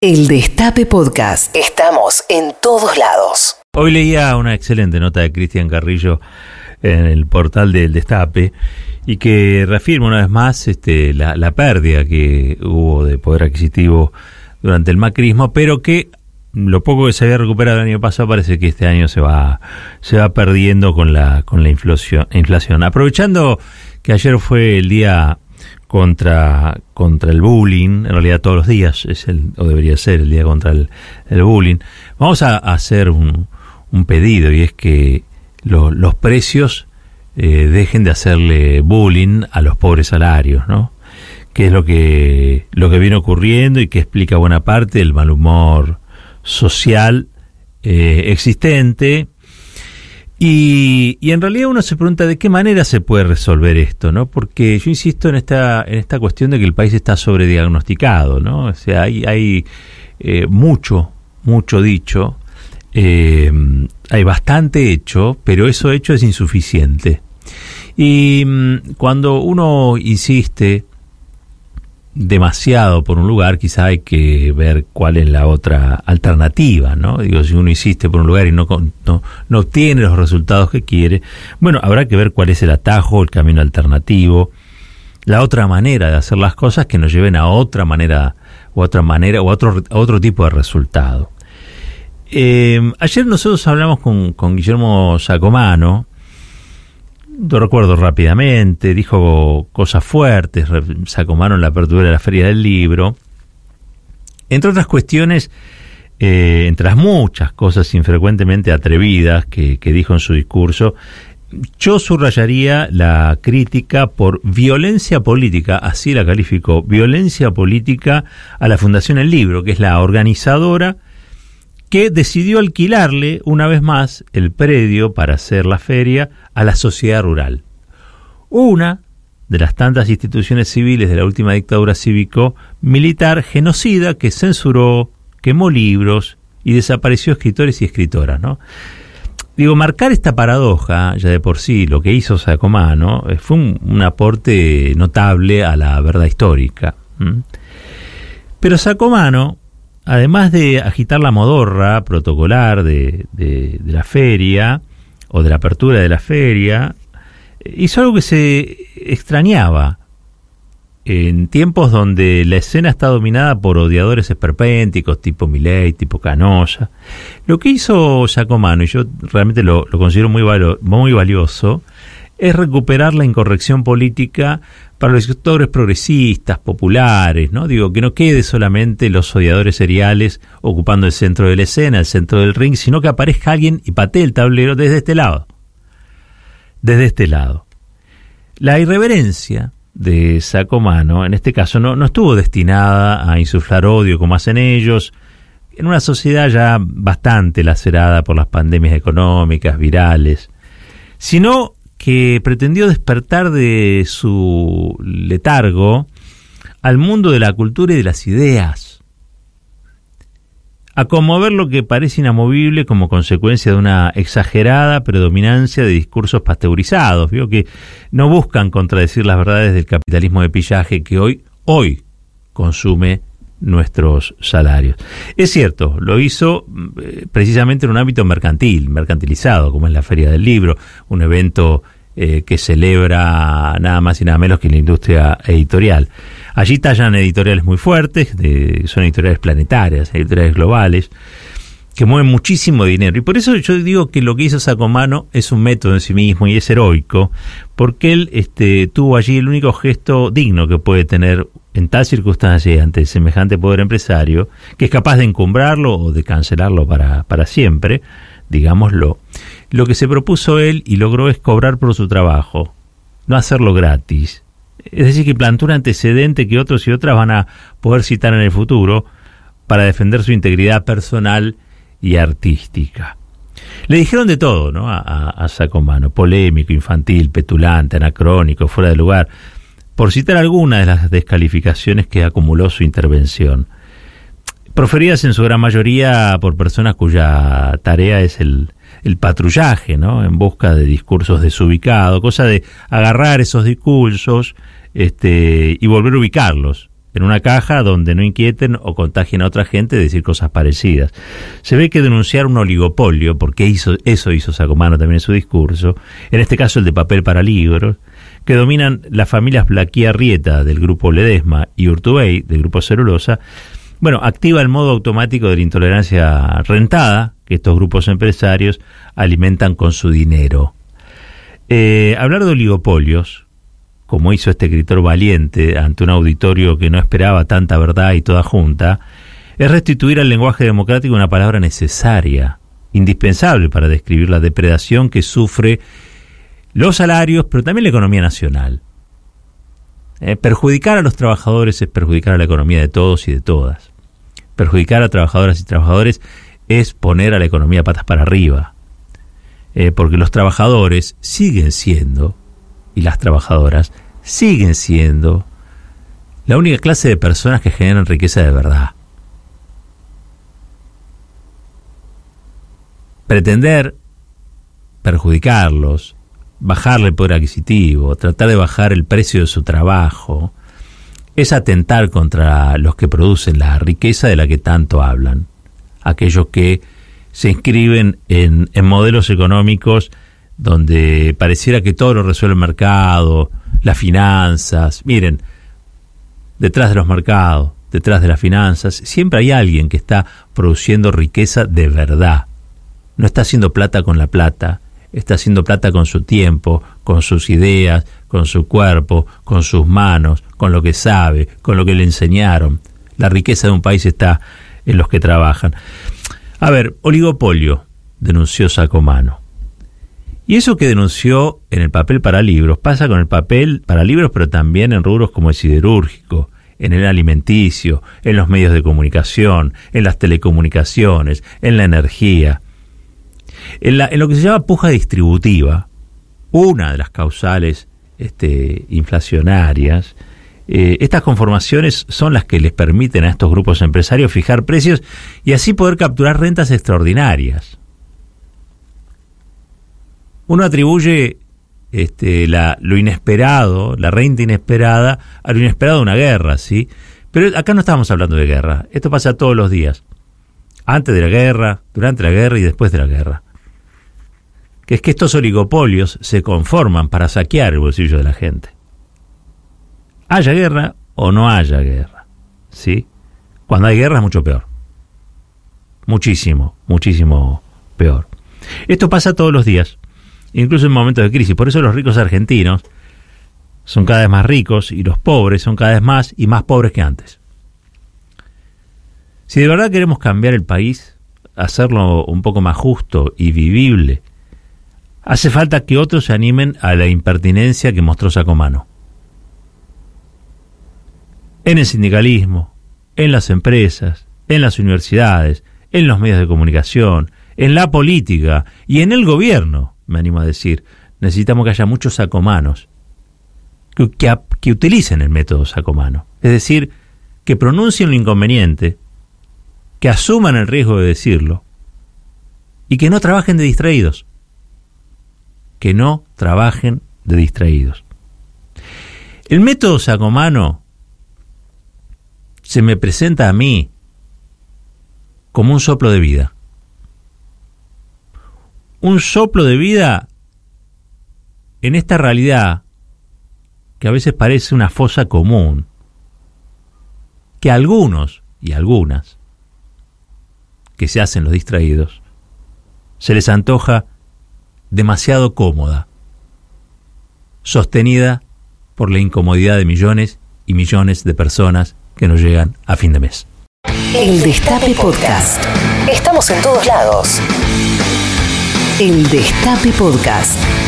El Destape Podcast. Estamos en todos lados. Hoy leía una excelente nota de Cristian Carrillo en el portal del Destape y que reafirma una vez más este, la, la pérdida que hubo de poder adquisitivo durante el macrismo, pero que lo poco que se había recuperado el año pasado parece que este año se va se va perdiendo con la con la inflación, inflación. Aprovechando que ayer fue el día contra, contra el bullying, en realidad todos los días es el, o debería ser el día contra el, bullying, vamos a, hacer un, un, pedido y es que los precios eh, dejen de hacerle bullying a los pobres salarios, ¿no? Que es lo que, lo que viene ocurriendo y que explica buena parte del mal humor social eh, existente y, y, en realidad uno se pregunta de qué manera se puede resolver esto, ¿no? Porque yo insisto en esta, en esta cuestión de que el país está sobrediagnosticado, ¿no? O sea, hay, hay eh, mucho, mucho dicho, eh, hay bastante hecho, pero eso hecho es insuficiente. Y mm, cuando uno insiste demasiado por un lugar, quizá hay que ver cuál es la otra alternativa, ¿no? Digo, si uno insiste por un lugar y no, no, no obtiene los resultados que quiere, bueno, habrá que ver cuál es el atajo, el camino alternativo, la otra manera de hacer las cosas que nos lleven a otra manera, o otra manera, o a otro, otro tipo de resultado. Eh, ayer nosotros hablamos con, con Guillermo Sacomano, lo recuerdo rápidamente, dijo cosas fuertes, sacomaron la apertura de la Feria del Libro. Entre otras cuestiones, eh, entre las muchas cosas infrecuentemente atrevidas que, que dijo en su discurso, yo subrayaría la crítica por violencia política, así la calificó, violencia política a la Fundación El Libro, que es la organizadora que decidió alquilarle una vez más el predio para hacer la feria a la sociedad rural. Una de las tantas instituciones civiles de la última dictadura cívico-militar genocida que censuró, quemó libros y desapareció escritores y escritoras, ¿no? Digo, marcar esta paradoja, ya de por sí, lo que hizo Sacomano, eh, fue un, aporte notable a la verdad histórica. Pero Sacomano además de agitar la modorra protocolar de, la feria o de la apertura de la feria, hizo algo que se extrañaba en tiempos donde la escena está dominada por odiadores esperpénticos tipo Milei, tipo Canosa. Lo que hizo Sacomano, y yo realmente lo, considero muy valioso, es recuperar la incorrección política para los sectores progresistas, populares, ¿no? Digo, que no quede solamente los odiadores seriales ocupando el centro de la escena, el centro del ring, sino que aparezca alguien y patee el tablero desde este lado. Desde este lado. La irreverencia de Sacomano, en este caso, no, no estuvo destinada a insuflar odio como hacen ellos, en una sociedad ya bastante lacerada por las pandemias económicas, virales, sino que pretendió despertar de su letargo al mundo de la cultura y de las ideas, a conmover lo que parece inamovible como consecuencia de una exagerada predominancia de discursos pasteurizados, ¿vio? que no buscan contradecir las verdades del capitalismo de pillaje que hoy, hoy consume nuestros salarios. Es cierto, lo hizo eh, precisamente en un ámbito mercantil, mercantilizado, como es la Feria del Libro, un evento eh, que celebra nada más y nada menos que la industria editorial. Allí tallan editoriales muy fuertes, son editoriales planetarias, editoriales globales, que mueven muchísimo dinero. Y por eso yo digo que lo que hizo Sacomano es un método en sí mismo y es heroico, porque él este, tuvo allí el único gesto digno que puede tener en tal circunstancia ante semejante poder empresario, que es capaz de encumbrarlo o de cancelarlo para, para siempre, digámoslo. Lo que se propuso él y logró es cobrar por su trabajo, no hacerlo gratis. Es decir, que plantó un antecedente que otros y otras van a poder citar en el futuro para defender su integridad personal y artística. Le dijeron de todo, ¿no? A, a, Sacomano, polémico, infantil, petulante, anacrónico, fuera de lugar, por citar algunas de las descalificaciones que acumuló su intervención. Proferidas en su gran mayoría por personas cuya tarea es el, el patrullaje, ¿no? En busca de discursos desubicados, cosa de agarrar esos discursos este, y volver a ubicarlos en una caja donde no inquieten o contagien a otra gente de decir cosas parecidas. Se ve que denunciar un oligopolio, porque eso hizo Sacomano también en su discurso, en este caso el de papel para libros, que dominan las familias Blaquía Rieta del grupo Ledesma y Urtubey del grupo Celulosa, bueno, activa el modo automático de la intolerancia rentada que estos grupos empresarios alimentan con su dinero. Eh, hablar de oligopolios, como hizo este escritor valiente ante un auditorio que no esperaba tanta verdad y toda junta, es restituir al lenguaje democrático una palabra necesaria, indispensable para describir la depredación que sufre los salarios, pero también la economía nacional. Eh, perjudicar a los trabajadores es perjudicar a la economía de todos y de todas. Perjudicar a trabajadoras y trabajadores es poner a la economía patas para arriba. Eh, porque los trabajadores siguen siendo y las trabajadoras siguen siendo la única clase de personas que generan riqueza de verdad. Pretender perjudicarlos, bajarle el poder adquisitivo, tratar de bajar el precio de su trabajo, es atentar contra los que producen la riqueza de la que tanto hablan, aquellos que se inscriben en, en modelos económicos donde pareciera que todo lo resuelve el mercado, las finanzas. Miren, detrás de los mercados, detrás de las finanzas, siempre hay alguien que está produciendo riqueza de verdad. No está haciendo plata con la plata, está haciendo plata con su tiempo, con sus ideas, con su cuerpo, con sus manos, con lo que sabe, con lo que le enseñaron. La riqueza de un país está en los que trabajan. A ver, oligopolio, denunció Sacomano. Y eso que denunció en el papel para libros pasa con el papel para libros, pero también en rubros como el siderúrgico, en el alimenticio, en los medios de comunicación, en las telecomunicaciones, en la energía. En, lo que se llama puja distributiva, una de las causales este, inflacionarias, eh, estas conformaciones son las que les permiten a estos grupos empresarios fijar precios y así poder capturar rentas extraordinarias uno atribuye este, la, lo inesperado, la renta inesperada, a lo inesperado de una guerra, ¿sí? Pero acá no estamos hablando de guerra, esto pasa todos los días, antes de la guerra, durante la guerra y después de la guerra. Que es que estos oligopolios se conforman para saquear el bolsillo de la gente. Haya guerra o no haya guerra, ¿sí? Cuando hay guerra es mucho peor. Muchísimo, muchísimo peor. Esto pasa todos los días incluso en momentos de crisis. Por eso los ricos argentinos son cada vez más ricos y los pobres son cada vez más y más pobres que antes. Si de verdad queremos cambiar el país, hacerlo un poco más justo y vivible, hace falta que otros se animen a la impertinencia que mostró Sacomano. En el sindicalismo, en las empresas, en las universidades, en los medios de comunicación, en la política y en el gobierno me animo a decir, necesitamos que haya muchos sacomanos que, que, utilicen el método sacomano. Es decir, que pronuncien lo inconveniente, que asuman el riesgo de decirlo y que no trabajen de distraídos. Que no trabajen de distraídos. El método sacomano se me presenta a mí como un soplo de vida un soplo de vida en esta realidad que a veces parece una fosa común, que algunos y algunas que se hacen los distraídos, se les antoja demasiado cómoda, sostenida por la incomodidad de millones y millones de personas que no llegan a fin de mes. El Destape Podcast. Estamos en todos lados. El Destape Podcast.